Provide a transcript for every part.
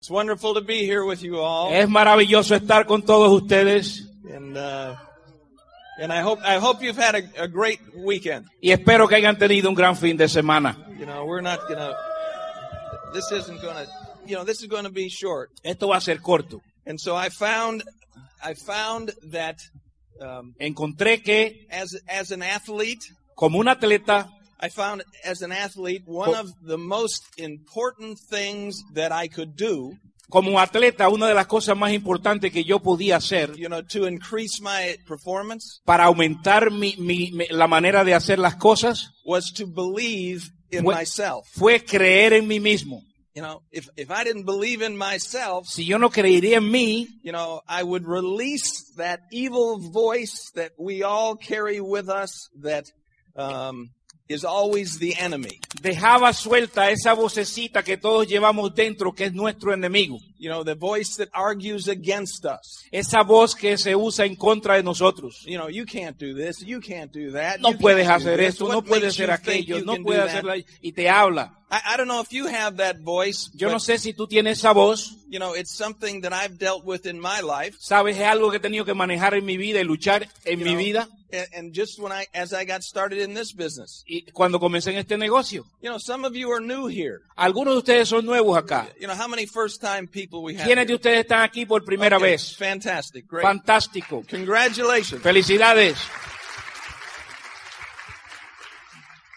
It's wonderful to be here with you all, Es maravilloso estar con todos ustedes and uh, and I hope I hope you've had a, a great weekend. y espero que hayan tenido un gran fin de semana. You know, we're not gonna. This isn't gonna. You know, this is going to be short. Esto va a ser corto. And so I found, I found that um, Encontré que as as an athlete, como un atleta, I found as an athlete one of the most important things that I could do, como atleta, una de las cosas más importantes que yo podía hacer you know, to increase my performance para aumentar mi, mi- mi- la manera de hacer las cosas was to believe in Fue- myself. fue creer en mí mismo. You know, if if I didn't believe in myself, Si yo no creería en mí, you know, I would release that evil voice that we all carry with us that um, is always the enemy. dejaba suelta esa vocecita que todos llevamos dentro, que es nuestro enemigo. You know, the voice that argues against us. Esa voz que se usa en contra de nosotros. You know, you can't do this, you can't do that. No you puedes hacer esto, no puedes hacer aquello, no puedes that? hacerlo y te habla. I, I don't know if you have that voice. Yo no sé si tú tienes esa voz, You know, it's something that I've dealt with in my life. sabes, es algo que he tenido que manejar en mi vida y luchar en you mi know, vida. And, and just when I, as I got started in this business, Y cuando comencé en este negocio, you know, some of you are new here. algunos de ustedes son nuevos acá. You know, how many first time people we have? ¿Quiénes de ustedes están aquí por primera Okay, vez? Fantastic. Great. Fantástico. Congratulations. Felicidades.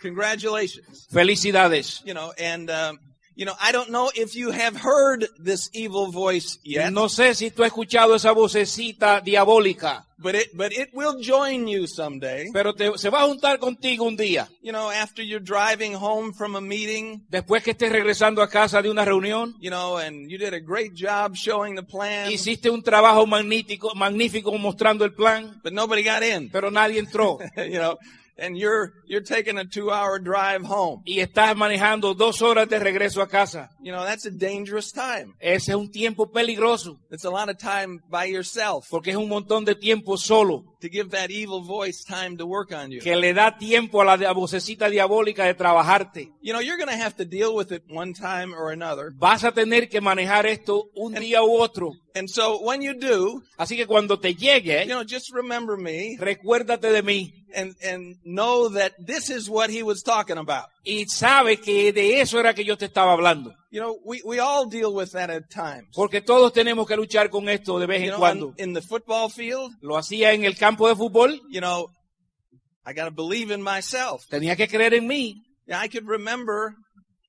Congratulations. Felicidades. You know, and, um, you know, I don't know if you have heard this evil voice yet, No sé si tú has escuchado esa vocecita diabólica, but it, but it will join you someday. pero te- se va a juntar contigo un día. You know, after you're driving home from a meeting, Después que estés regresando a casa de una reunión, you know, and you did a great job showing the plan, hiciste un trabajo magnífico, magnífico mostrando el plan, but nobody got in. pero nadie entró. you know, and you're, you're taking a two hour drive home. Y estás manejando dos horas de regreso a casa. You know, that's a dangerous time. Ese es un tiempo peligroso, It's a lot of time by yourself porque es un montón de tiempo solo, to give that evil voice time to work on you. que le da tiempo a la vocecita diabólica de trabajarte. You know, you're going to have to deal with it one time or another. Vas a tener que manejar esto un día u otro. And so when you do, Así que cuando te llegue, you know, just remember me recuérdate de mí and, and know that this is what he was talking about. Y sabe que de eso era que yo te estaba hablando. You know, we, we all deal with that at times. Porque todos tenemos que luchar con esto de vez You en know, cuando. in the football field, Lo hacía en el campo de fútbol, you know, I got to believe in myself. tenía que creer en mí. I could remember,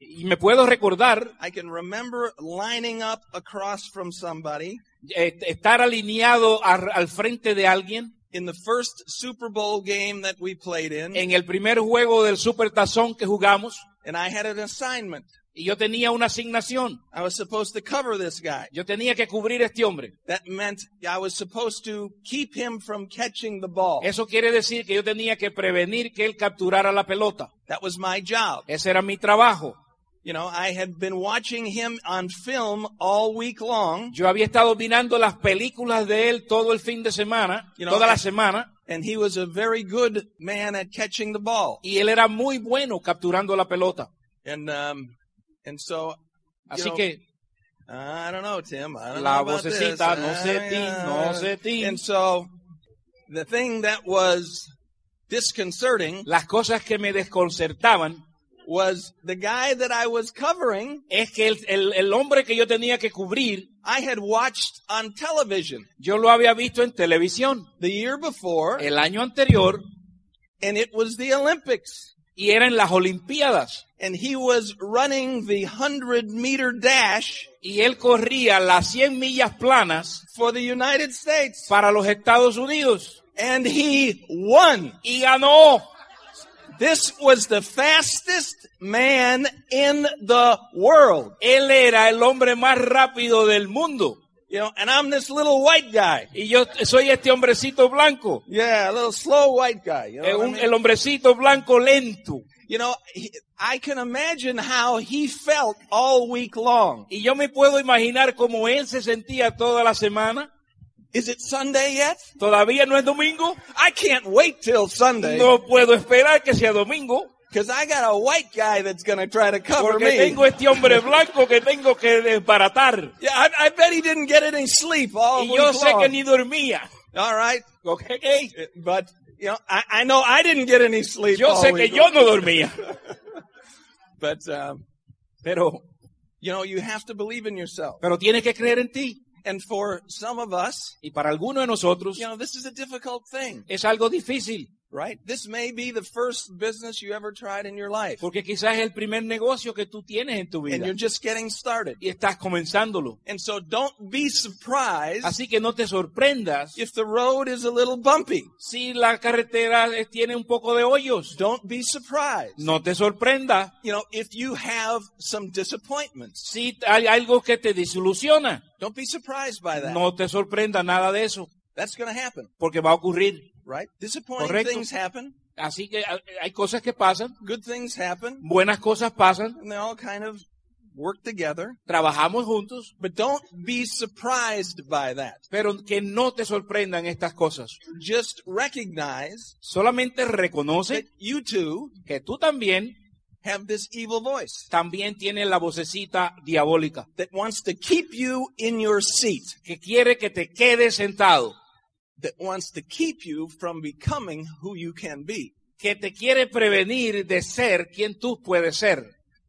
Y me puedo recordar I can remember lining up across from somebody estar alineado al frente de alguien in the first Super Bowl game that we played in, en el primer juego del Super Tazón que jugamos and I had an assignment. y yo tenía una asignación. I was supposed to cover this guy. Yo tenía que cubrir a este hombre. That meant I was supposed to keep him from catching the ball. Eso quiere decir que yo tenía que prevenir que él capturara la pelota. That was my job. Ese era mi trabajo. You know, I had been watching him on film all week long, Yo había estado mirando las películas de él todo el fin de semana, You know, toda la semana, and he was a very good man at catching the ball. y él era muy bueno capturando la pelota. And um, and so, Así know, que I don't know, Tim. I don't La know about vocecita, this. no sé ti, Ah, no sé ti. And so, the thing that was disconcerting las cosas que me desconcertaban was the guy that I was covering. es que el, el- el hombre que yo tenía que cubrir, I had watched on television yo lo había visto en televisión the year before, el año anterior and it was the Olympics. y era en las Olimpiadas. And he was running the 100 meter dash Y él corría las 100 millas planas for the United States. para los Estados Unidos And he won. y ganó. This was the fastest man in the world. Él era el hombre más rápido del mundo. You know, and I'm this little white guy. Y yo soy este hombrecito blanco, Yeah, a little slow white guy. You know, what I un- mean? el hombrecito blanco lento. you know I can imagine how he felt all week long. Y yo me puedo imaginar cómo él se sentía toda la semana. Is it Sunday yet? Todavía no es domingo. I can't wait till Sunday. No puedo esperar que sea domingo. Because I got a white guy that's going to try to cover Porque me. tengo este hombre blanco que tengo que desbaratar. Yeah, I, I bet he didn't get any sleep all Y week yo sé que ni dormía. All right, ¿Ok? but you know, I, I know I didn't get any sleep. Yo all sé que week yo long. no dormía. But um, Pero, you know, you have to believe in yourself. pero tienes que creer en ti. And for some of us, Y para algunos de nosotros you know, this is a difficult thing, es algo difícil. Right? This may be the first business you ever tried in your life, Porque quizás es el primer negocio que tú tienes en tu vida. and you're just getting started. Y estás comenzándolo. And so, don't be surprised Así que no te sorprendas if the road is a little bumpy. si la carretera tiene un poco de hoyos. Don't be surprised. No te sorprenda You know, if you have some disappointments, si hay algo que te desilusiona. don't be surprised by that. No te sorprenda nada de eso, That's going to happen, porque va a ocurrir. Right? Disappointing Correcto. things happen, Así que hay cosas que pasan, good things happen, buenas cosas pasan, and they all kind of work together. trabajamos juntos, But don't be surprised by that. pero que no te sorprendan estas cosas. Just recognize Solamente that reconoce you too que tú también, have this evil voice también tienes la vocecita diabólica, that wants to keep you in your seat, que quiere que te quedes sentado, that wants to keep you from becoming who you can be. que te quiere prevenir de ser quien tú puedes ser.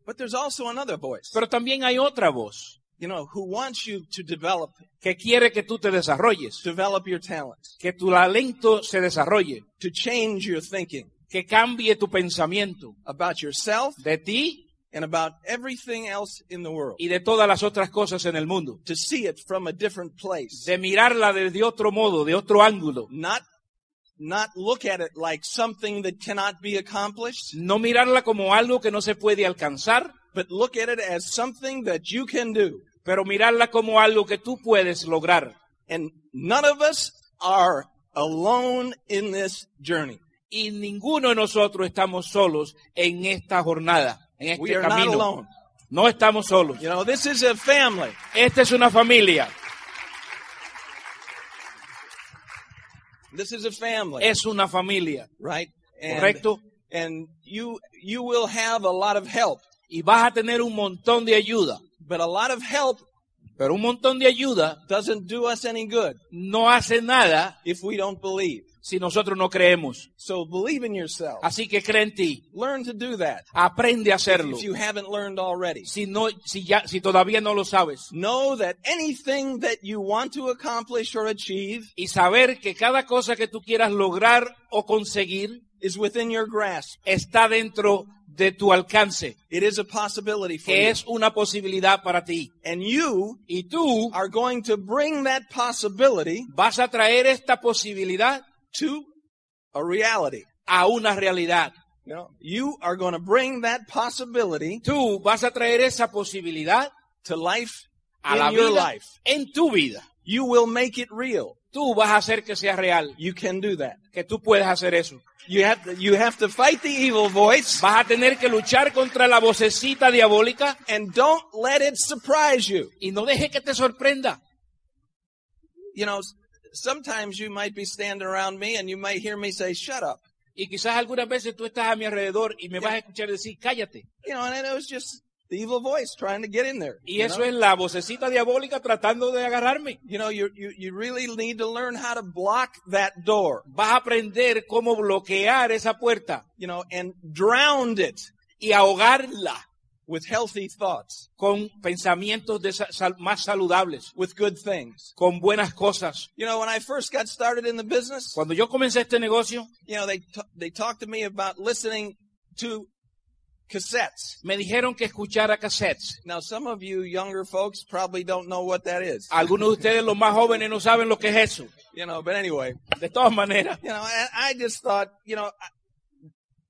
But there's also another voice, Pero también hay otra voz. You know, who wants you to develop, que quiere que tú te desarrolles, develop your talents, que tu talento se desarrolle, to change your thinking que cambie tu pensamiento. about yourself de ti and about everything else in the world, y de todas las otras cosas en el mundo. to see it from a different place, De mirarla desde otro modo, de otro ángulo. not not look at it like something that cannot be accomplished, No mirarla como algo que no se puede alcanzar, but look at it as something that you can do. pero mirarla como algo que tú puedes lograr. And none of us are alone in this journey. Y ninguno de nosotros estamos solos en esta jornada, en We este are not alone. No estamos solos. You know, this is a family. Esta es una familia. This is a family, Es una familia. right? And, Correcto. And you you will have a lot of help, Y vas a tener un montón de ayuda. but a lot of help Pero un montón de ayuda doesn't do us any good no hace nada if we don't believe. Si nosotros no creemos. So believe in yourself. Así que cree en ti. Learn to do that Aprende a hacerlo. if you haven't learned already. Si no, si ya, si todavía no lo sabes. Know that anything that you want to accomplish or achieve Y saber que cada cosa que tú quieras lograr o conseguir is within your grasp. está dentro de tu alcance. It is a possibility for Que you. es una posibilidad para ti. And you Y tú are going to bring that possibility vas a traer esta posibilidad to a reality. a una realidad. You know, you are going to bring that possibility Tú vas a traer esa posibilidad to life a la in your vida life. en tu vida. You will make it real. Tú vas a hacer que sea real, You can do that. que tú puedes hacer eso. You have to, you have to fight the evil voice Vas a tener que luchar contra la vocecita diabólica and don't let it surprise you. y no deje que te sorprenda. You know, sometimes you might be standing around me and you might hear me say, shut up. Y quizás algunas veces tú estás a mi alrededor y me vas a escuchar decir, cállate. You know, and it was just the evil voice trying to get in there. Y you eso know? es la vocecita diabólica tratando de agarrarme. You know, you, you, you really need to learn how to block that door, Vas a aprender cómo bloquear esa puerta you know, and drown it y ahogarla with healthy thoughts, con pensamientos de sal- más saludables, with good things. con buenas cosas. You know, when I first got started in the business, Cuando yo comencé este negocio, you know, they, they talked to me about listening to cassettes. me dijeron que escuchara cassettes. Now, some of you younger folks probably don't know what that is, Algunos de ustedes, los más jóvenes, no saben lo que es eso. you know, but anyway, De todas maneras, you know, and I just thought, you know,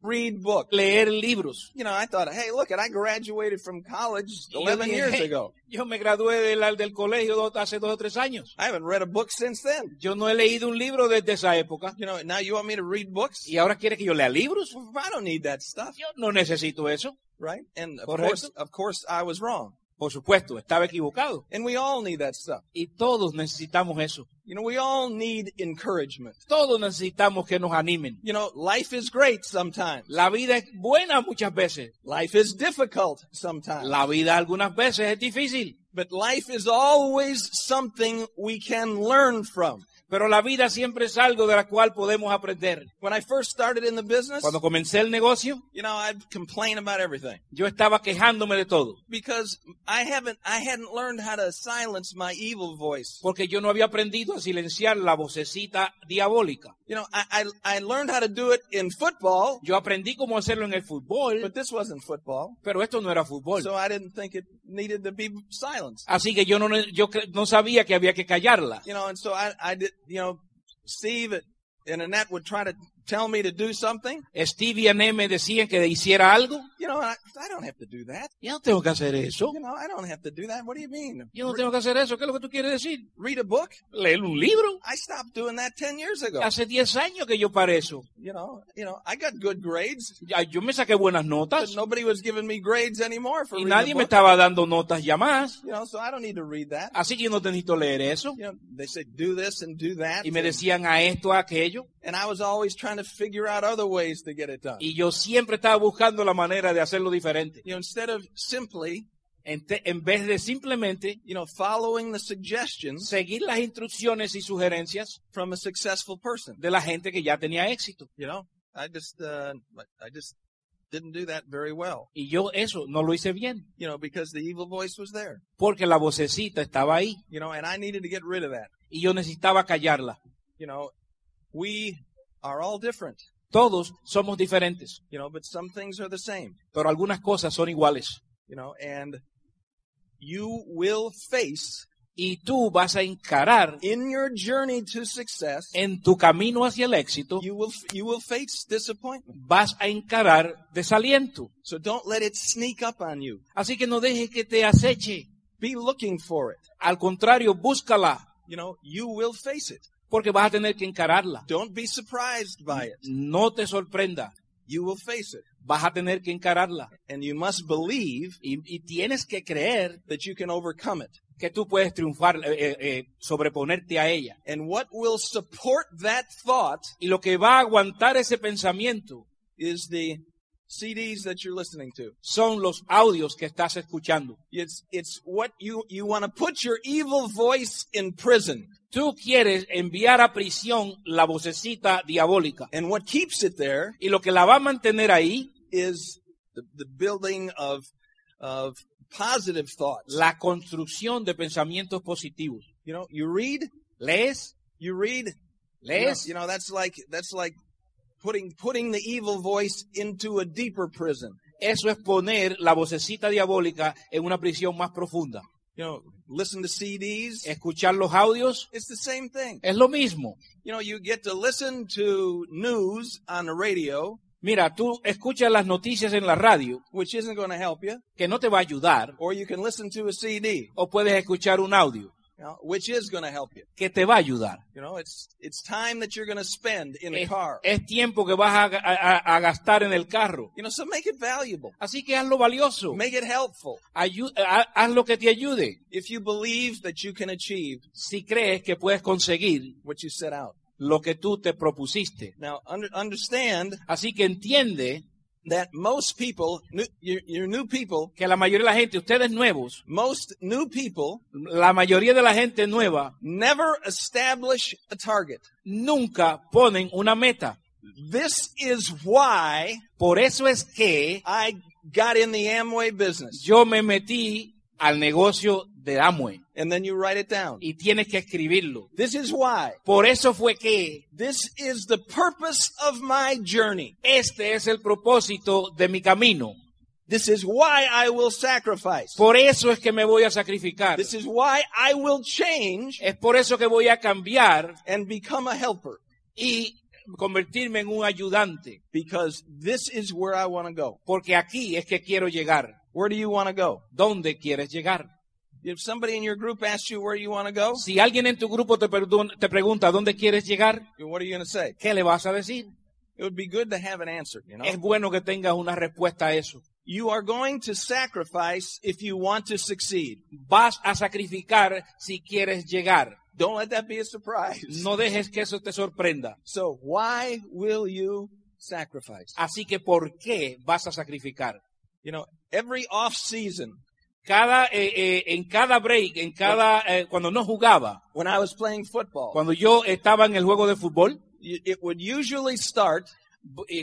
read books. leer libros. You know, I thought, hey, look, I graduated from college Y yo 11 dije, years "Hey, ago. Yo me gradué del, del colegio hace dos o tres años. I haven't read a book since then. Yo no he leído un libro desde esa época. You know, now you want me to read books? Y ahora quiere que yo lea libros. I don't need that stuff, Yo no necesito eso. right? And of Correcto. course, of course, I was wrong. Por supuesto, estaba equivocado. And we all need that stuff. Y todos necesitamos eso. You know, we all need encouragement. Todos necesitamos que nos animen. You know, life is great sometimes. La vida es buena muchas veces. Life is difficult sometimes. La vida algunas veces es difícil. But life is always something we can learn from. Pero la vida siempre es algo de la cual podemos aprender. When I first started in the business, Cuando comencé el negocio, you know, I'd complain about everything yo estaba quejándome de todo. because I haven't, I hadn't learned how to silence my evil voice. Porque yo no había aprendido a silenciar la vocecita diabólica. You know, I, I, I learned how to do it in football, Yo aprendí cómo hacerlo en el fútbol, but this wasn't football. pero esto no era fútbol. So I didn't think it needed to be silenced. Así que yo no, yo cre- no sabía que había que callarla. You know, and so I, I did, you know, Steve and Annette would try to tell me to do something. Steve y Ané me decían que hiciera algo. You know, I, I don't have to do that. Yo no tengo que hacer eso. You know, I don't have to do that. What do you mean? Yo no tengo que hacer eso. ¿Qué es lo que tú quieres decir? Read a book? Leer un libro. I stopped doing that 10 years ago. Hace 10 años que yo para eso. You know, you know, I got good grades, Ya, Yo me saqué buenas but notas nobody was giving me grades anymore for y nadie me estaba dando notas ya más. You know, so I don't need to read that. Así que yo no necesito leer eso. You know, they say do this and do that. Y me decían a esto, a aquello. and I was always trying to figure out other ways to get it done. Y yo siempre estaba buscando la manera de hacerlo diferente. You know, instead of simply, En, te- en vez de simplemente you know, following the suggestions seguir las instrucciones y sugerencias from a successful person. de la gente que ya tenía éxito. You know, I just, uh, I just didn't do that very well. Y yo eso no lo hice bien, You know, because the evil voice was there. porque la vocecita estaba ahí You know, and I needed to get rid of that. y yo necesitaba callarla. You know, we are all different. Todos somos diferentes, You know, but some things are the same. pero algunas cosas son iguales. You know, and you will face Y tú vas a encarar in your journey to success. en tu camino hacia el éxito, You will you will face disappointment. vas a encarar desaliento. So don't let it sneak up on you. Así que no dejes que te aceche. Be looking for it. Al contrario, búscala, You know, you will face it. Porque vas a tener que encararla. Don't be surprised by it. No te sorprenda, You will face it. vas a tener que encararla. And you must believe Y, y tienes que creer that you can overcome it. que tú puedes triunfar, eh, eh, eh, sobreponerte a ella. And what will support that thought Y lo que va a aguantar ese pensamiento is the CDs that you're listening to. son los audios que estás escuchando. It's it's what you you want to put your evil voice in prison. Tú quieres enviar a prisión la vocecita diabólica. And what keeps it there Y lo que la va a mantener ahí, is the, the building of of positive thoughts. la construcción de pensamientos positivos. You know, you read, ¿Lees? you read, you know, ¿Lees? you know that's like that's like putting putting the evil voice into a deeper prison. Eso es poner la vocecita diabólica en una prisión más profunda. You know, listen to CDs. Escuchar los audios It's the same thing. es lo mismo. You know, you get to listen to news on the radio, Mira, tú escuchas las noticias en la radio, which isn't going to help you, que no te va a ayudar, or you can listen to a CD, o puedes escuchar un audio, you know, which is going to help you. que te va a ayudar. You know, it's it's time that you're going to spend in Es, car. es tiempo que vas a, a- a gastar en el carro. You know, so make it valuable. Así que hazlo valioso. Make it helpful. Ayu- ha- haz lo que te ayude. If you believe that you can achieve Si crees que puedes conseguir what you set out. lo que tú te propusiste. Now, under, understand Así que entiende that most people, new, your, your new people, que la mayoría de la gente, ustedes nuevos, most new people la mayoría de la gente nueva, never establish a target. nunca ponen una meta. This is why Por eso es que I got in the Amway business. yo me metí al negocio de Amway And then you write it down. y tienes que escribirlo. This is why. Por eso fue que This is the purpose of my journey. este es el propósito de mi camino. This is why I will sacrifice. Por eso es que me voy a sacrificar. This is why I will change Es por eso que voy a cambiar and become a helper. y convertirme en un ayudante. Because this is where I want to go. Porque aquí es que quiero llegar. Where do you want to go? ¿Dónde quieres llegar? If somebody in your group asks you where you want to go, Si alguien en tu grupo te, te pregunta dónde quieres llegar, what are you going to say? ¿qué le vas a decir? It would be good to have an answer, you know? Es bueno que tengas una respuesta a eso. you are going to sacrifice if you want to succeed. Vas a sacrificar si quieres llegar. Don't let that be a surprise. No dejes que eso te sorprenda. So why will you sacrifice? Así que, ¿por qué vas a sacrificar? You know, every off season, Cada, eh, eh, en cada break, en cada, eh, cuando no jugaba, when I was playing football, cuando yo estaba en el juego de fútbol, it would usually start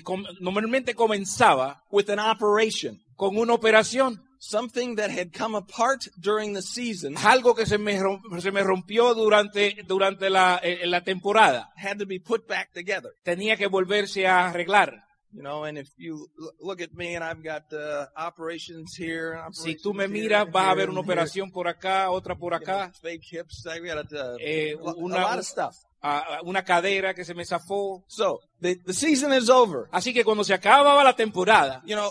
com- normalmente comenzaba with an operation, con una operación. something that had come apart during the season Algo que se me, rom- se me rompió durante, durante la, la temporada. had to be put back together. Tenía que volverse a arreglar. You know, and if you look at me and I've got uh, operations here, Si operations tú me here, miras, vas a here, ver una here, operación por acá, otra por you know, acá, fake hips. I got uh, Eh, a, una- a lot of stuff. a- a una cadera que se me zafó. So the, the season is over. Así que cuando se acababa la temporada, You know,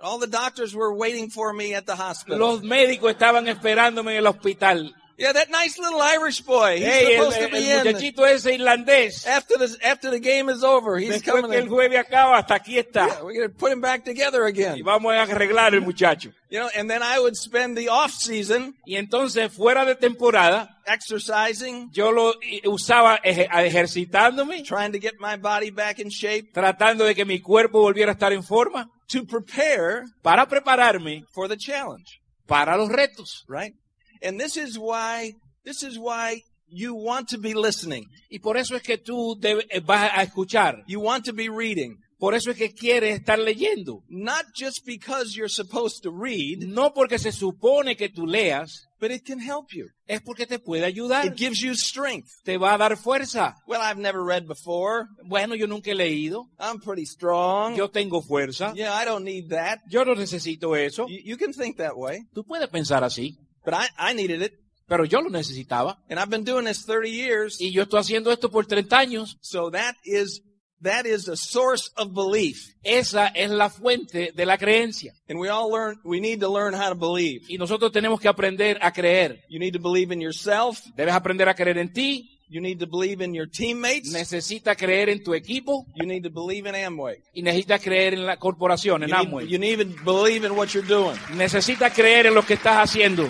all the doctors were waiting for me at the hospital. los médicos estaban esperándome en el hospital. Yeah, that nice little Irish boy. He's Hey, el, supposed to el be in. muchachito ese irlandés, After the after the game is over, he's después coming. que el in. jueves acaba, hasta aquí está. Yeah, we're gonna put him back together Y again. vamos a arreglar el muchacho. You know, and then I would spend the off season Y entonces, fuera de temporada, exercising, yo lo usaba a ejercitándome, trying to get my body back in shape tratando de que mi cuerpo volviera a estar en forma, to prepare para prepararme for the challenge, para los retos. right? And this is why this is why you want to be listening. Y por eso es que tú debes- eh, vas a escuchar. You want to be reading. Por eso es que quieres estar leyendo. Not just because you're supposed to read, No porque se supone que tú leas, but it can help you. es porque te puede ayudar. It gives you strength. Te va a dar fuerza. Well, I've never read before. Bueno, yo nunca he leído. I'm pretty strong. Yo tengo fuerza. Yeah, I don't need that. Yo no necesito eso. You, you can think that way, Tú puedes pensar así. But I, I needed it. Pero yo lo necesitaba. And I've been doing this 30 years. Y yo estoy haciendo esto por 30 años. So that is, that is a source of belief. Esa es la fuente de la creencia. And we all learn, we need to learn how to believe. Y nosotros tenemos que aprender a creer. You need to believe in yourself. Debes aprender a creer en ti. You need to believe in your teammates. Necesitas creer en tu equipo. You need to believe in Amway. Y necesitas creer en la corporación, en You need, Amway. you need to believe in what you're doing. Necesitas creer en lo que estás haciendo.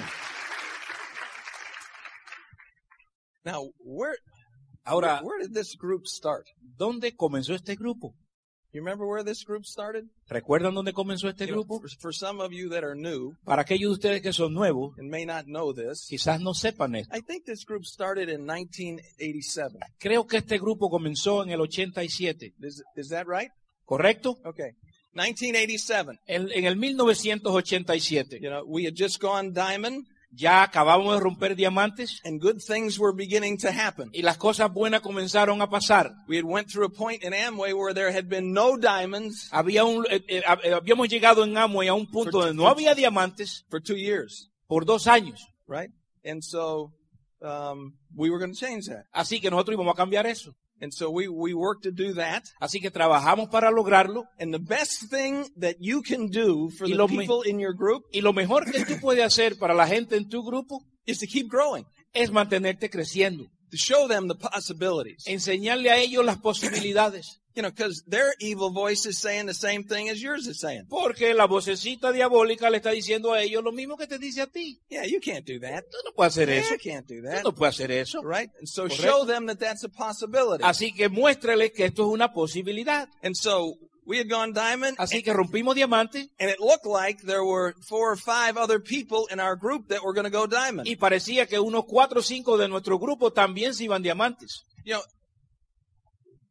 Now, where, Ahora, where did this group start? ¿dónde comenzó este grupo? You remember where this group started? ¿Recuerdan dónde comenzó este You know, grupo? for, for some of you that are new Para aquellos de ustedes que son nuevos, and may not know this, quizás no sepan esto. I think this group started in 1987. Creo que este grupo comenzó en el 87, Is, is that right? ¿correcto? Okay. 1987. En, en el 1987 You know, we had just gone diamond ya acabamos de romper diamantes and good things were beginning to happen. y las cosas buenas comenzaron a pasar. We had went through a point in Amway where there had been no diamonds Había un, eh, eh, hab- habíamos llegado en Amway a un punto donde no había diamantes for two years, por dos años. right? And so um, we were going to change that. Así que nosotros íbamos a cambiar eso. And so we, we worked to do that. Así que trabajamos para lograrlo. And the best thing that you can do for the people in your group Y lo mejor que tú puedes hacer para la gente en tu grupo is to keep growing, es mantenerte creciendo. To show them the possibilities. Enseñarle a ellos las posibilidades. You know, because their evil voice is saying the same thing as yours is saying. Porque la vocecita diabólica le está diciendo a ellos lo mismo que te dice a ti. Yeah, you can't do that. Tú no puedes hacer Yeah, eso. I can't do Tú that. no puedes hacer eso. Right? And so Correcto. show them that that's a possibility. Así que muéstrale que esto es una posibilidad. And so we had gone diamond, Así que rompimos diamante and it looked like there were four or five other people in our group that were going to go diamond. y parecía que unos cuatro o cinco de nuestro grupo también se iban diamantes. You know,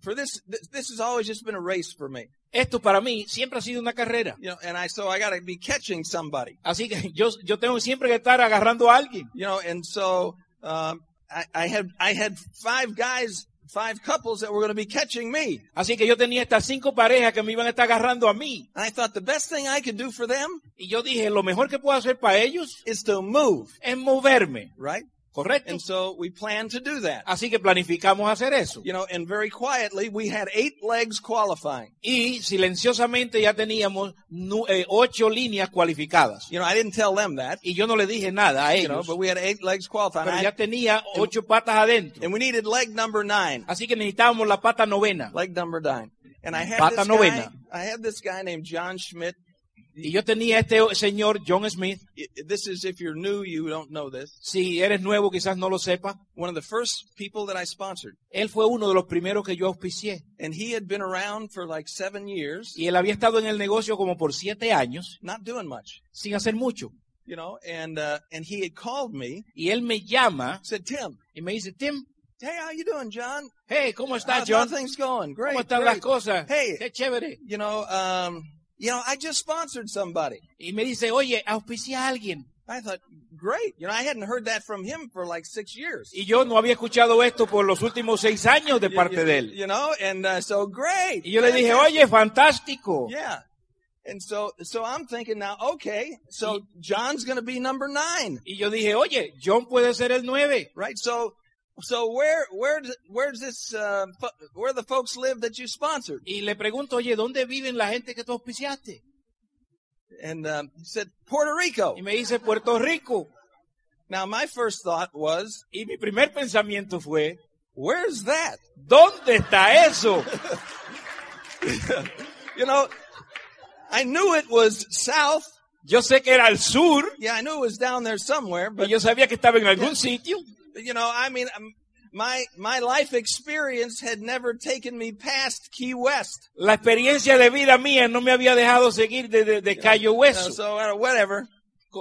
for this, this, has always just been a race for me. Esto para mí siempre ha sido una carrera. You know, and I, so I got to be catching somebody. Así que yo, yo tengo siempre que estar agarrando a alguien. You know, and so um, I, I had I had five guys, five couples that were going to be catching me. Así que yo tenía estas cinco parejas que me iban a estar agarrando a mí. And I thought the best thing I could do for them Y yo dije, lo mejor que puedo hacer para ellos is to move, es moverme. right? ¿Correcto? And so we planned to do that. Así que planificamos hacer eso. You know, and very quietly, we had eight legs qualifying. Y silenciosamente ya teníamos eh, ocho líneas cualificadas. You know, I didn't tell them that, Y yo no le dije nada a you know, but we had eight legs qualifying. Pero ya tenía ocho patas adentro. and we needed leg number nine. Así que necesitábamos la pata novena. Leg number nine. And I had Pata this novena. guy, I had this guy named John Schmidt. Y yo tenía este señor John Smith. This is if you're new, you don't know this. Si eres nuevo, quizás no lo sepa. One of the first people that I sponsored. Él fue uno de los primeros que yo auspicié. And he had been around for like seven years, Y él había estado en el negocio como por siete años, not doing much, sin hacer mucho. you know, and, uh, and he had called me, Y él me llama said, Tim, y me dice, Tim, hey, how you doing, John? hey, ¿cómo estás, How's, John? how things going? Great. ¿Cómo están las great. cosas? Hey. Qué chévere. You know, um, you know, I just sponsored somebody. Y me dice, oye, auspicia a alguien. I thought, great. You know, I hadn't heard that from him for like six years. Y yo no había escuchado esto por los últimos seis años de You- parte you, de él. You know, and uh, so great. Y yo le dije, oye, fantástico. Yeah. And so, so I'm thinking now, okay, so John's going to be number nine, Y yo dije, oye, John puede ser el nueve. right? So, so where, where, where's this, uh, where the folks live that you sponsored? Y le pregunto, oye, ¿dónde viven la gente que tú auspiciaste? And um, he said Puerto Rico. Y me dice, Puerto Rico. Now, my first thought was, Y mi primer pensamiento fue, where's that? ¿dónde está eso? You know, I knew it was south. Yo sé que era al sur, Yeah, I knew it was down there somewhere, but y but yo sabía que estaba en algún sitio. You know, I mean, um, my my life experience had never taken me past Key West. La experiencia de vida mía no me había dejado seguir de, de, de Cayo Hueso. so uh, whatever.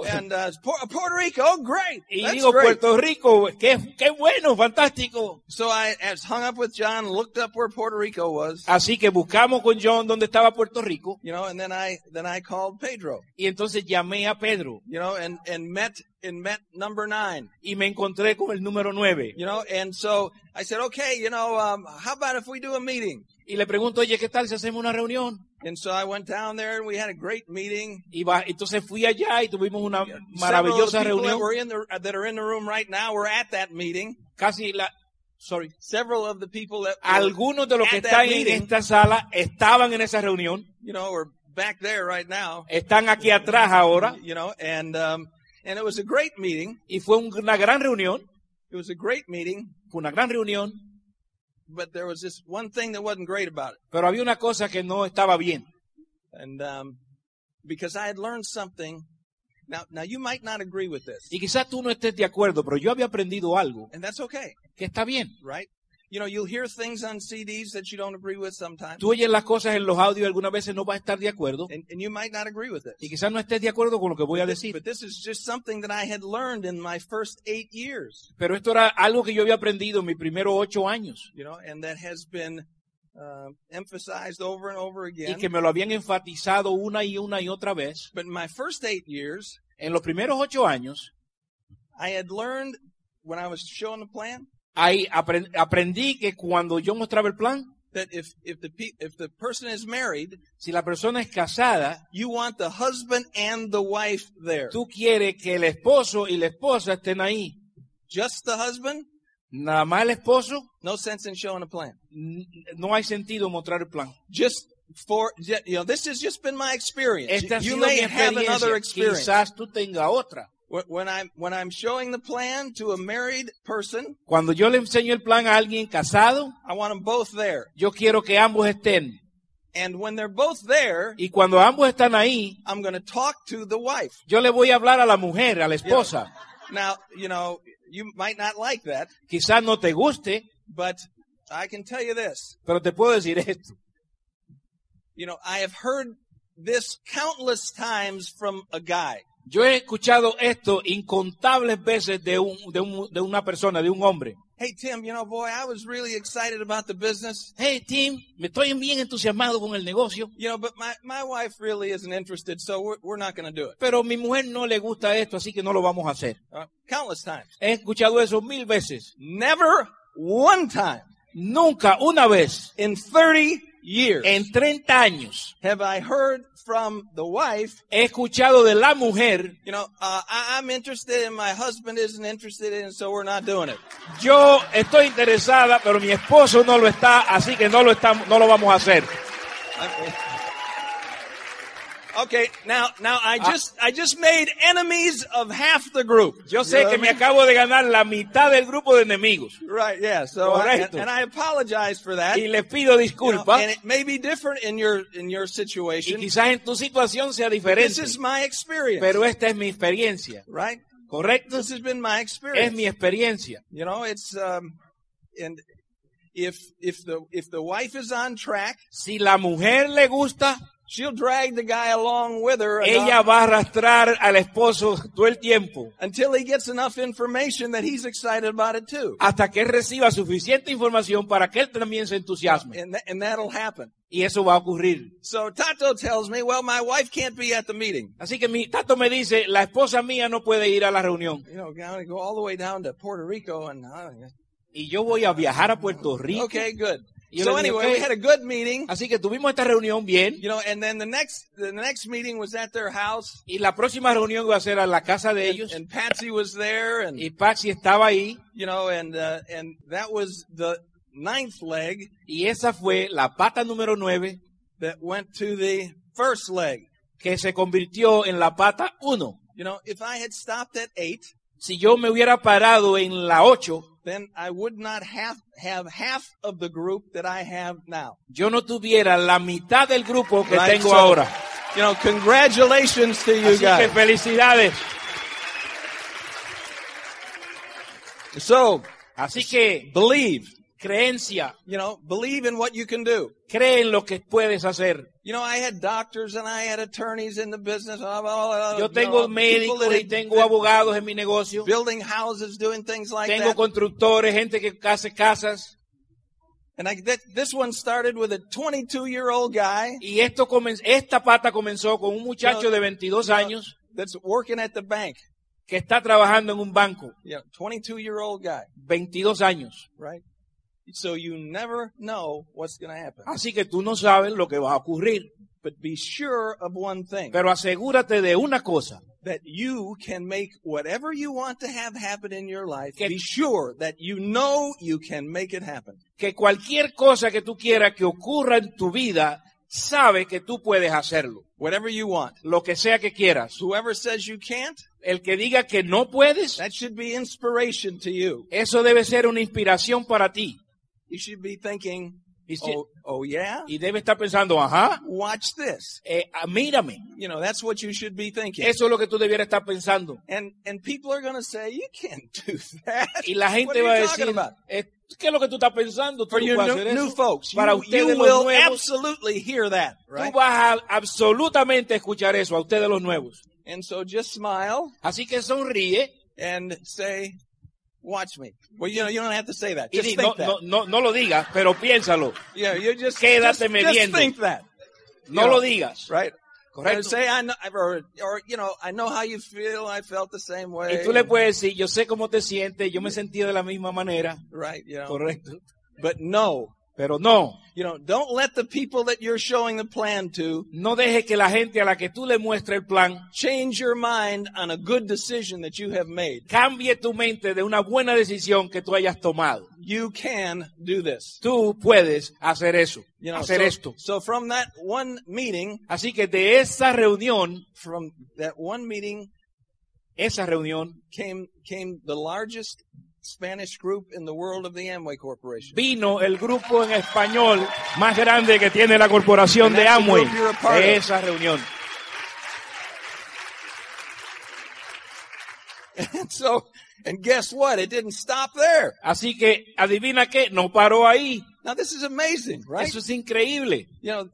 And uh, Puerto Rico, oh, great. Y That's digo, great. Puerto Rico, qué, qué bueno, fantástico. So I, I hung up with John, looked up where Puerto Rico was, Así que buscamos con John dónde estaba Puerto Rico you know, and then I then I called Pedro, y entonces llamé a Pedro you know, and and met and met number nine, y me encontré con el número nueve. you know, and so I said, okay, you know, um, how about if we do a meeting? Y le pregunto, oye, ¿qué tal si hacemos una reunión? And so I went down there and we had a great meeting. Y va, entonces fui allá y tuvimos una maravillosa reunión. the that are in the room right now were at that meeting. Casi la, sorry. Several of the people that Algunos de los que están en esta sala estaban en esa reunión, you know, were back there right now, están aquí atrás ahora you know, and um, and it was a great meeting. y fue un- una gran reunión, It was a great meeting, fue una gran reunión, but there was this one thing that wasn't great about it, pero había una cosa que no estaba bien. and um, because I had learned something. Now, now you might not agree with this, Y quizás tú no estés de acuerdo, pero yo había aprendido algo and that's okay, que está bien. right? You know, you'll hear things on CDs that you don't agree with sometimes, Tú oyes las cosas en los audios y algunas veces no vas a estar de acuerdo and, and you might not agree with it. y quizás no estés de acuerdo con lo que voy a decir. But this is just something that I had learned in my first eight years, Pero esto era algo que yo había aprendido en mis primeros ocho años you know, and that has been uh, emphasized over and over y again. que me lo habían enfatizado una y una y otra vez. But in my first eight years, En los primeros ocho años, I had learned when I was showing the plan ahí apren- aprendí que cuando yo mostraba el plan, that if if the if the person is married, si la persona es casada, you want the husband and the wife there. tú quieres que el esposo y la esposa estén ahí. Just the husband, Nada más el esposo, no sense in showing a plan. no hay sentido mostrar el plan. Just for you know, this has just been my experience. Esta you may have another experience. Quizás tú tengas otra. When- I'm when I'm showing the plan to a married person, Cuando yo le enseño el plan a alguien casado, I want them both there. yo quiero que ambos estén. And when they're both there, Y cuando ambos están ahí, I'm going to talk to the wife. yo le voy a hablar a la mujer, a la esposa. Now, you know, you might not like that, Quizás no te guste, but I can tell you this. pero te puedo decir esto. You know, I have heard this countless times from a guy. Yo he escuchado esto incontables veces de, un, de, un- de una persona, de un hombre. Hey, Tim, you know, boy, I was really excited about the business, Hey, Tim, me estoy bien entusiasmado con el negocio, you know, but my, my wife really isn't interested, so we're, we're not going to do it. pero mi mujer no le gusta esto, así que no lo vamos a hacer. Uh, countless times. He escuchado eso mil veces. Never one time Nunca, una vez, in 30 years. En 30 años, have I heard from the wife he escuchado de la mujer, you know, uh, I, I'm interested and my husband isn't interested in it, so we're not doing it. yo estoy interesada, pero mi esposo no lo está, así que no lo, estamos, no lo vamos a hacer. Okay, now now I Ah. just I just made enemies of half the group. Yo You sé know que me I mean? acabo de ganar la mitad del grupo de enemigos. Right, yeah. So I, and, Correcto. and I apologize for that. Y les pido You know, disculpas. and it may be different in your in your Y situation. quizás en tu situación sea This diferente. is my experience. Pero esta es mi experiencia. right? ¿Correcto? This has been my Es experience. mi experiencia. You know, it's um and if if the if the wife is on track, Si la mujer le gusta, she'll drag the guy along with her ella va a arrastrar al esposo todo el tiempo until he gets enough information that he's excited about it too. hasta que él reciba suficiente información para que él también se entusiasme. And, tha- and that'll happen. Y eso va a ocurrir. So Tato tells me, well, my wife can't be at the meeting. Así que mi tato me dice, la esposa mía no puede ir a la reunión. You know, I'm going to go all the way down to Puerto Rico and, uh, Y yo voy a viajar a Puerto Rico. okay, good. Yo So anyway, okay. we had a good meeting, Así que tuvimos esta reunión bien. you know, and then the next, the next meeting was at their house Y la próxima reunión iba a ser a la casa de and, ellos. and Patsy was there and, Y Paxi estaba ahí. you know, and, uh, and that was the ninth leg Y esa fue la pata número nueve that went to the first leg. que se convirtió en la pata uno. You know, if I had stopped at eight, Si yo me hubiera parado en la ocho, then I would not have, have half of the group that I have now. yo no tuviera la mitad del grupo que Right? tengo So, ahora. You know, congratulations to you Así que guys. felicidades. So, Así que believe, creencia, you know, believe in what you can do. cree en lo que puedes hacer. You know, I had doctors and I had attorneys in the business. blah, blah, blah, Yo you tengo know, médicos y tengo abogados en mi negocio. building houses, doing things like Tengo that. constructores, gente que hace casas. And I, that, this one started with a 22 year old guy Y esto comen- esta pata comenzó con un muchacho de 22 años that's working at the bank. que está trabajando en un banco. You know, 22 year old guy, 22 años. right? So you never know what's going to happen. Así que tú no sabes lo que va a ocurrir. But be sure of one thing. Pero asegúrate de una cosa. that you can make whatever you want to have happen in your life. Que- Be sure that you know you can make it happen. Que cualquier cosa que tú quieras que ocurra en tu vida, sabe que tú puedes hacerlo. Whatever you want. Lo que sea que quieras. Whoever says you can't, El que diga que no puedes, that should be inspiration to you. eso debe ser una inspiración para ti. You should be thinking, oh, oh yeah? y debe estar pensando, ajá, Watch this. eh, ah, mírame. You know, that's what you should be thinking. Eso es lo que tú debieras estar pensando. And, and people are going to say, you can't do that. Y la gente va a you decir, ¿qué es lo que tú estás pensando? Tú For your new, new folks, you, Para you ustedes los will nuevos, absolutely hear that, tú right? vas a absolutamente escuchar eso a ustedes los nuevos. And so just smile Así que sonríe and say, watch me. Well, you know, you don't have to say that. Just think no, that. no, no, no lo digas, pero piénsalo. Yeah, you just, Quédate just, just think that, No You lo know, digas. right? Or Correcto. say, I know, or, or, you know, I know how you feel. I felt the same way. Y tú le puedes decir, yo sé cómo te sientes, yo me sentí de la misma manera. Right, you know. Correcto. But no, Pero no, you know, don't let the people that you're showing the plan to no deje que la gente a la que tú le muestres el plan change your mind on a good decision that you have made. cambie tu mente de una buena decisión que tú hayas tomado. You can do this. Tú puedes hacer eso, You know, hacer so, esto. so from that one meeting, Así que de esa reunión, from that one meeting esa reunión, came, came the largest Spanish group in the world of the Amway Corporation. vino el grupo en español más grande que tiene la corporación And de Amway. De esa reunión. And so, and guess what? It didn't stop there. Así que, adivina qué, no paró ahí. Now this is amazing, right? Eso es increíble. You know,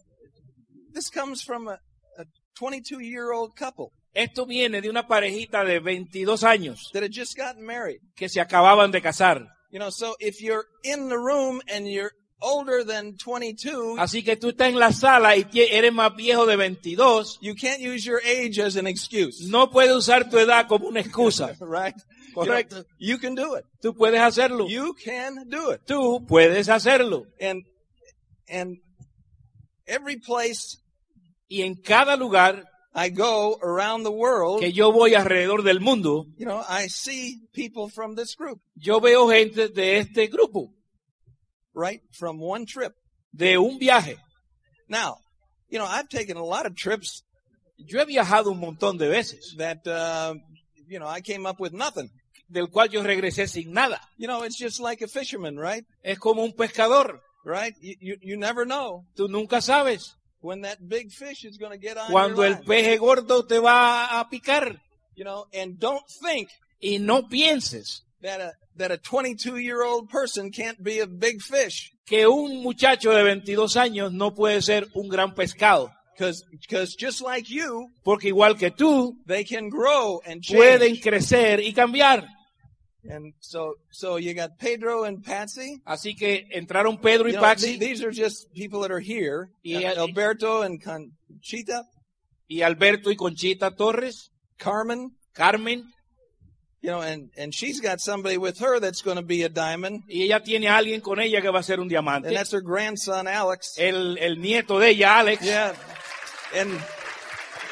this comes from a, a 22 year old couple Esto viene de una parejita de 22 años that had just gotten married. que se acababan de casar. You know, so if you're in the room and you're older than 22, Así que tú estás en la sala y eres más viejo de 22, you can't use your age as an excuse. no puedes usar tu edad como una excusa. Right? Correcto. You, know, you can do it. Tú puedes hacerlo. You can do it. Tú puedes hacerlo. And, and every place Y en cada lugar I go around the world, que yo voy alrededor del mundo, you know, I see people from this group, yo veo gente de este grupo, right? From one trip. de un viaje. Now, you know, I've taken a lot of trips, Yo he viajado un montón de veces, that, uh, you know, I came up with nothing. del cual yo regresé sin nada. You know, it's just like a fisherman, right? Es como un pescador. Right? You, you, you never know Tú nunca sabes when that big fish is going to get on cuando your el line. peje gordo te va a picar. You know, and don't think Y no pienses that a, that a 22 year old person can't be a big fish. que un muchacho de 22 años no puede ser un gran pescado. Cause, cause just like you, Porque igual que tú, they can grow and pueden change. crecer y cambiar. And so, so you got Pedro and Patsy. Así que entraron Pedro y You know, Paxi the- these are just people that are here. Y- Alberto and Conchita, y Alberto y Conchita Torres, Carmen, Carmen, you know, and, and she's got somebody with her that's going to be a diamond. y ella tiene a alguien con ella que va a ser un diamante. And that's her grandson, Alex. El, el nieto de ella, Alex. Yeah. And,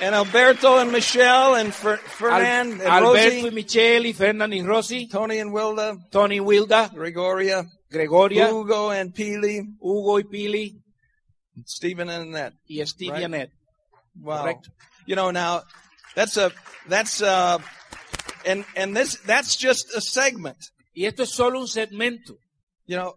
and Alberto and Michelle and Fer, Fernand and Alberto y Michelle y Fernand y Rosy, Tony and Wilda, Tony Wilda, Gregoria, Gregoria, Hugo and Pili, Hugo y Pili Stephen and Annette. y Steve Right. y Annette. Wow. Correct. You know, now that's a, that's, a, and, and this, that's just a segment. Y esto es solo un segmento. You know,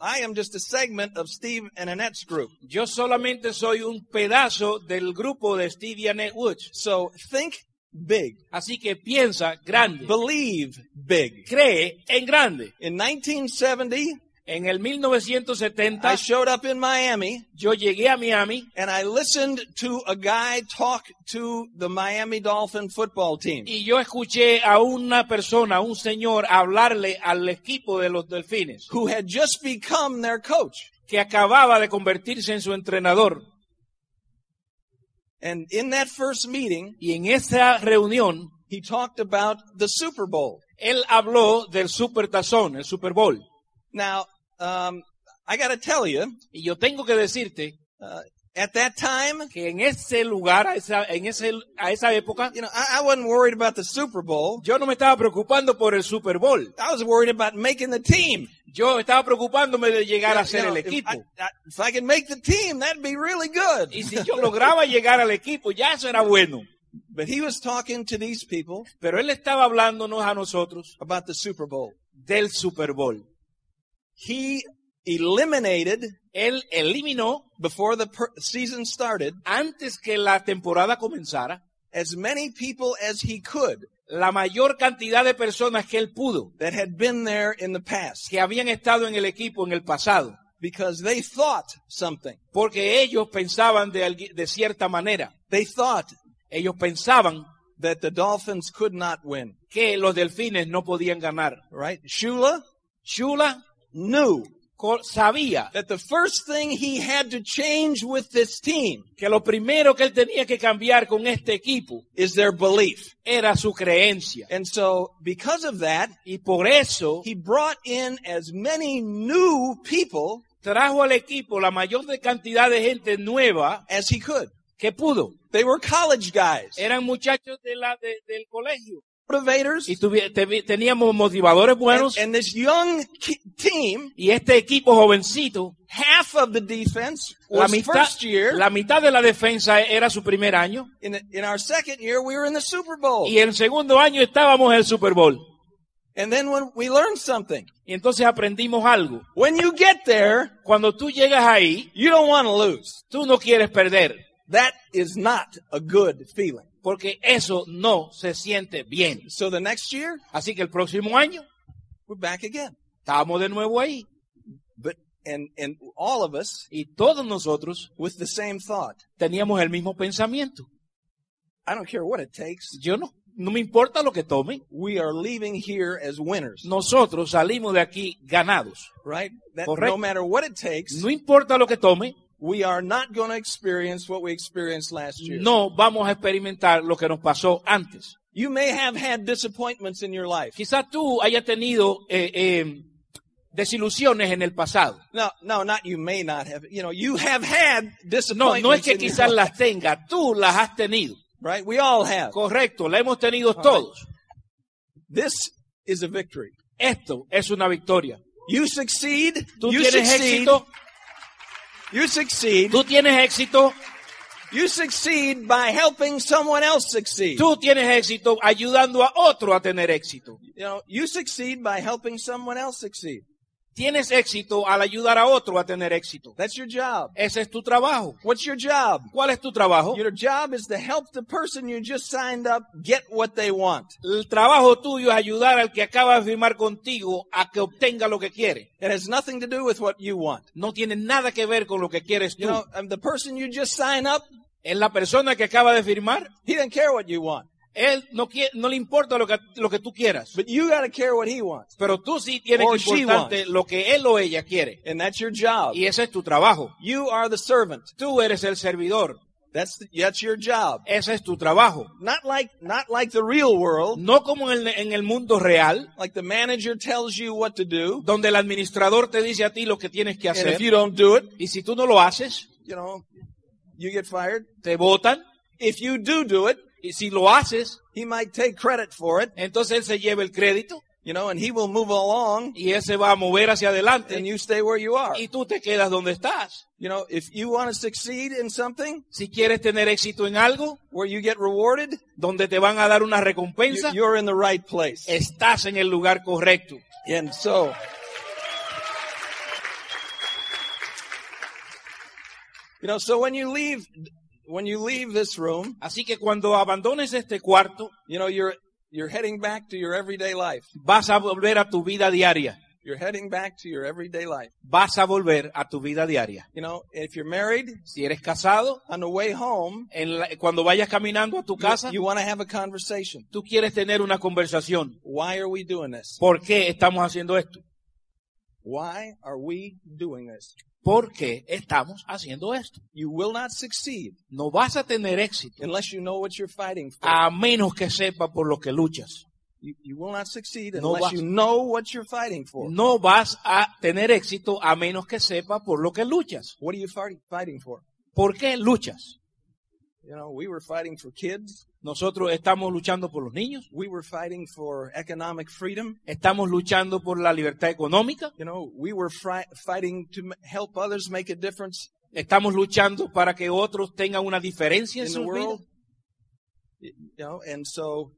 I am just a segment of Steve and Annette's group. Yo solamente soy un pedazo del grupo de Steve y Annette Woods. So think big. Así que piensa grande. Believe big. Cree en grande. In 1970, En el 1970 I showed up in Miami yo llegué a Miami and I listened to a guy talk to the Miami Dolphin football team. y yo escuché a una persona, a un señor, hablarle al equipo de los delfines who had just become their coach. que acababa de convertirse en su entrenador. And in that first meeting, Y en esa reunión he talked about the Super Bowl. él habló del Super Tazón, el Super Bowl. Now, um, I got to tell you, Y yo tengo que decirte uh, at that time, que en ese lugar, a esa, en ese, a esa época, you know, I, I wasn't worried about the Super Bowl. yo no me estaba preocupando por el Super Bowl. I was worried about making the team. Yo estaba preocupándome de llegar a You ser know, el if, equipo. I, I, if I could make the team, that'd be really good. Y si yo lograba llegar al equipo, ya eso era bueno. But he was talking to these people Pero él estaba hablándonos a nosotros about the Super Bowl. del Super Bowl. He eliminated Él eliminó, before the per- season started antes que la temporada comenzara, as many people as he could la mayor cantidad de personas que él pudo, that had been there in the past que habían estado en el equipo en el pasado, because they thought something. porque ellos pensaban de, de cierta manera. They thought Ellos pensaban that the Dolphins could not win, que los delfines no podían ganar. right? Shula Shula knew sabía that the first thing he had to change with this team que lo primero que él tenía que cambiar con este equipo is their belief. era su creencia. And so because of that, Y por eso he brought in as many new people trajo al equipo la mayor de cantidad de gente nueva as he could. que pudo. They were college guys, Eran muchachos de la, de- del colegio. Motivators, Y tuvi- te- teníamos motivadores and, buenos. and this young team, y este equipo jovencito, half of the defense la was mitad, first year. la mitad de la defensa era su primer año. In, the, in our second year, we were in the Super Bowl. Y el segundo año estábamos en el Super Bowl. And then when we learned something, Y entonces aprendimos algo. when you get there, Cuando tú llegas ahí, you don't want to lose. tú no quieres perder. That is not a good feeling. Porque eso no se siente bien. So the next year, Así que el próximo año, we're back again. estábamos de nuevo ahí. But and and all of us Y todos nosotros with the same thought. teníamos el mismo pensamiento. I don't care what it takes. Yo no, no me importa lo que tome. We are leaving here as winners, Nosotros salimos de aquí ganados. right? That no matter what it takes, No importa lo que tome, we are not going to experience what we experienced last year. no vamos a experimentar lo que nos pasó antes. You may have had disappointments in your life. Quizás tú hayas tenido eh, eh, desilusiones en el pasado. No, no, not you may not have. You know, you have had No, disappointments. no es que quizás las tengas, tú las has tenido. right? We all have. Correcto, la hemos tenido todos. This is a victory. Esto es una victoria. You succeed. Tú you tienes succeed. éxito, You succeed tú tienes éxito You succeed by helping someone else succeed. Tú tienes éxito ayudando a otro a tener éxito. You know, you succeed by helping someone else succeed. Tienes éxito al ayudar a otro a tener éxito. That's your job. Ese es tu trabajo. What's your job? ¿Cuál es tu trabajo? Your job is to help the person you just signed up get what they want. El trabajo tuyo es ayudar al que acaba de firmar contigo a que obtenga lo que quiere. It has nothing to do with what you want. No tiene nada que ver con lo que quieres You tú. know, um, the person you just sign up, Es la persona que acaba de firmar. he doesn't care what you want. Él no, quiere, no le importa lo que, lo que tú quieras. But you gotta care what he wants. Pero tú sí tienes Or que importarte lo que él o ella quiere. And that's your job. Y ese es tu trabajo. You are the servant. Tú eres el servidor. That's, the, that's your job. Ese es tu trabajo. Not like, not like the real world. No como en el, en el mundo real, Like the manager tells you what to do. donde el administrador te dice a ti lo que tienes que And hacer. if you don't do it, Y si tú no lo haces, you know, you get fired. te votan. If you do do it, Y si lo haces, he might take credit for it, entonces él se lleva el crédito you know, and he will move along y él se va a mover hacia and adelante you stay where you are. y tú te quedas donde estás. You know, if you want to succeed in something Si quieres tener éxito en algo, where you get rewarded, donde te van a dar una recompensa, you're in the right place. estás en el lugar correcto. And so, you know, so when you leave, when you leave this room, Así que cuando abandones este cuarto, you know, you're, you're heading back to your everyday life. vas a volver a tu vida diaria. You're heading back to your everyday life. Vas a volver a tu vida diaria. You know, if you're married, Si eres casado, on the way home, en la- cuando vayas caminando a tu casa, you, you want to have a conversation. tú quieres tener una conversación. Why are we doing this? ¿Por qué estamos haciendo esto? Why are we doing this? ¿Por qué estamos haciendo esto? You will not succeed No vas a tener éxito unless you know what you're fighting for. a menos que sepa por lo que luchas. You, you will not succeed No unless vas- you know what you're fighting for. No vas a tener éxito a menos que sepa por lo que luchas. What are you fighting, fighting for? ¿Por qué luchas? You know, we were fighting for kids. Nosotros estamos luchando por los niños, We were fighting for economic freedom. estamos luchando por la libertad económica, You know, we were fighting to help others make a difference estamos luchando para que otros tengan una diferencia en in the sus vidas. world. You know, and so,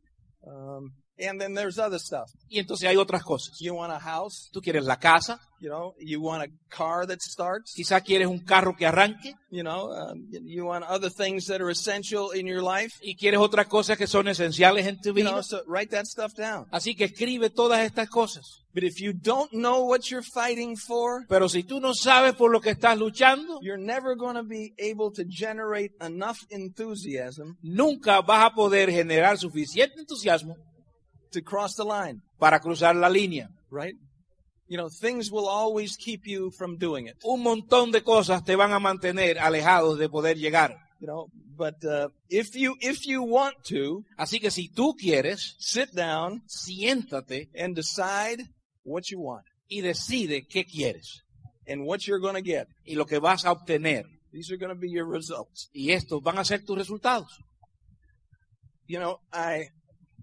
um, and then there's other stuff. Y entonces hay otras cosas. You want a house, Tú quieres la casa, you know, you want a car that starts, quizá quieres un carro que arranque you know, um, you want other things that are essential in your life. y quieres otras cosas que son esenciales en tu You vida. know, so write that stuff down. Así que escribe todas estas cosas. But if you don't know what you're fighting for, Pero si tú no sabes por lo que estás luchando, you're never going to be able to generate enough enthusiasm nunca vas a poder generar suficiente entusiasmo to cross the line, para cruzar la línea. right? You know, things will always keep you from doing it. Un montón de cosas te van a mantener alejados de poder llegar. You know, but uh, if you if you want to Así que si tú quieres, sit down siéntate and decide what you want y decide qué quieres and what you're going to get. y lo que vas a obtener. These are going to be your results. Y estos van a ser tus resultados. You know, I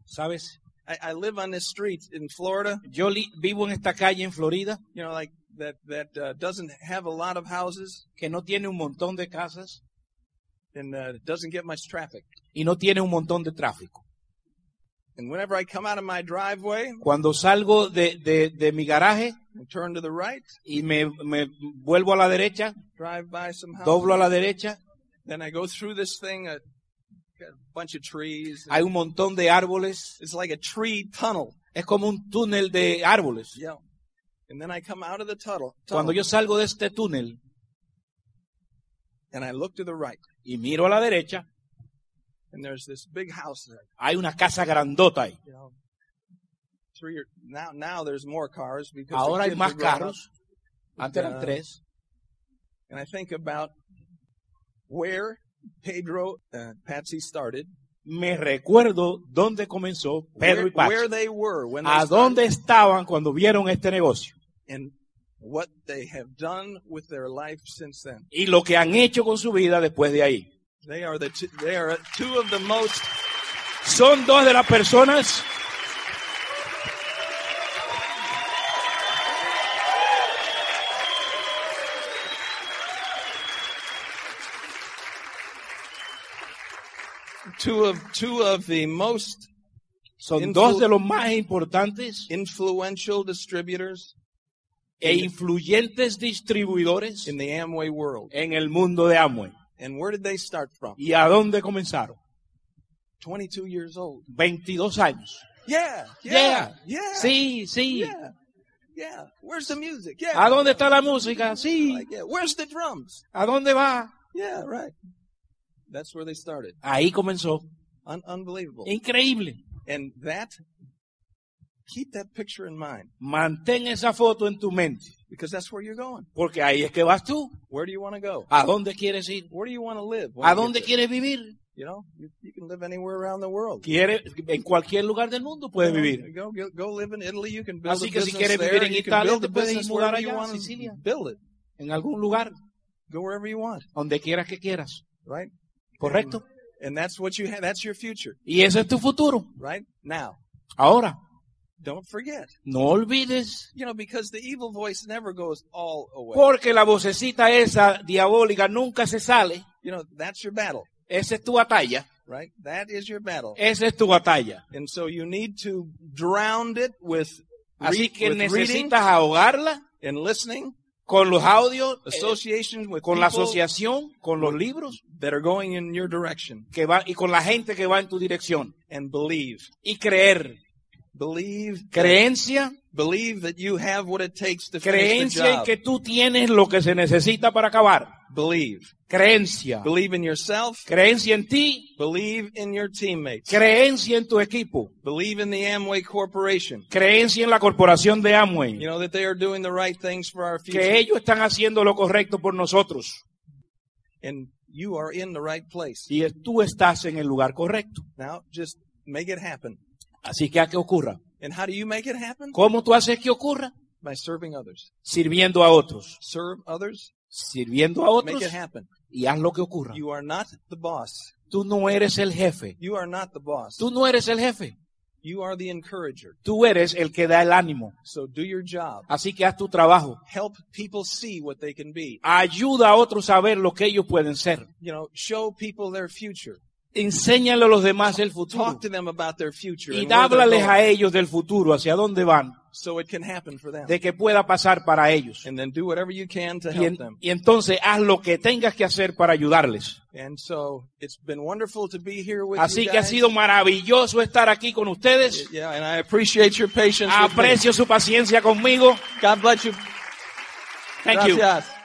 ¿Sabes? I, I live on this street in Florida. Yo vivo en esta calle en Florida You know, like that that uh, doesn't have a lot of houses que no tiene un montón de casas and uh, doesn't get much traffic. y no tiene un montón de tráfico. And whenever I come out of my driveway Cuando salgo de, de- de mi garaje and turn to the right, y me, me vuelvo a la derecha, drive by some houses, doblo a la derecha, then I go through this thing, a bunch of trees. hay un montón de árboles. It's like a tree tunnel, Es como un túnel de árboles. know. And then I come out of the tunnel, Cuando yo salgo de este túnel and I look to the right, y miro a la derecha, and there's this big house there. hay una casa grandota ahí. You know, three or now now there's more cars because the Ahora hay kids más are growing up. carros. Antes eran Uh, tres. And I think about where Pedro, uh, Patsy started, Me recuerdo dónde comenzó Pedro where, y Pachi. where they were when they A started, dónde estaban cuando vieron este negocio. and what they have done with their life since then. Y lo que han hecho con su vida después de ahí. They are the two, they are two of the most Son dos de las personas two of two of the most Son dos de los más importantes influential distributors e influyentes distribuidores in the Amway world. en el mundo de Amway. And where did they start from? ¿Y a dónde comenzaron? 22 years old. 22 años. Yeah, Yeah. yeah, yeah. Sí, sí. Yeah, yeah. Where's the music? Yeah. ¿A dónde está la música? Sí. Like, yeah. Where's the drums? ¿A dónde va? Yeah, right. That's where they started. Ahí comenzó. Un- unbelievable. Increíble. And that, keep that picture in mind Mantén esa foto en tu mente, because that's where you're going. porque ahí es que vas tú. Where do you want to go? ¿A dónde quieres ir? Where do you want to live? ¿A dónde quieres vivir? You know, you, you can live anywhere around the world. Quiere, en cualquier lugar del mundo puedes vivir. Go, go, go live in Italy. You can build Así a que si quieres vivir en Italia, te puedes mudar allá, Sicilia. build it. En algún lugar, Go wherever you want, donde quieras que quieras. right? ¿Correcto? And that's what you have. That's your future, Y ese es tu futuro. right? Now, Ahora, don't forget. no olvides, You know, because the evil voice never goes all away. porque la vocecita esa diabólica nunca se sale. You know, that's your battle, Esa es tu batalla. right? That is your battle. Esa es tu batalla. And so you need to drown it with, Así que with reading necesitas ahogarla and listening, con los audios, eh, associations with con la asociación, con los libros that are going in your direction, que va, y con la gente que va en tu dirección. and believe. Y creer. Believe, Creencia, believe that you have what it takes to finish the creencia en job. que tú tienes lo que se necesita para acabar. Believe. Creencia. Believe in yourself. Creencia en ti, Believe in your teammates. creencia en tu equipo, Believe in the Amway Corporation. creencia en la corporación de Amway, You know that they are doing the right things for our que future. ellos están haciendo lo correcto por nosotros And you are in the right place. y tú estás en el lugar correcto. Now, just make it happen. Así que a que ocurra. And how do you make it happen? ¿Cómo tú haces que ocurra? By serving others. Sirviendo a otros. Serve others, Sirviendo a otros y haz lo que ocurra. You are not the boss. Tú no eres el jefe. You are not the boss. Tú no eres el jefe. You are the encourager. Tú eres el que da el ánimo. So do your job. Así que haz tu trabajo. Help people see what they can be. Ayuda a otros a ver lo que ellos pueden ser. You know, show people their future. Enséñale a los demás el futuro. Talk to them about their future Y háblales a ellos del futuro, hacia dónde van, so it can happen for them. de que pueda pasar para ellos. And then do whatever you can to Y, en- help them. y entonces haz lo que tengas que hacer para ayudarles. And so it's been wonderful to be here with Así you que ha guys. sido maravilloso estar aquí con ustedes. Yeah, and I appreciate your patience. with me. Aprecio su paciencia conmigo. God bless you. Thank you. Gracias.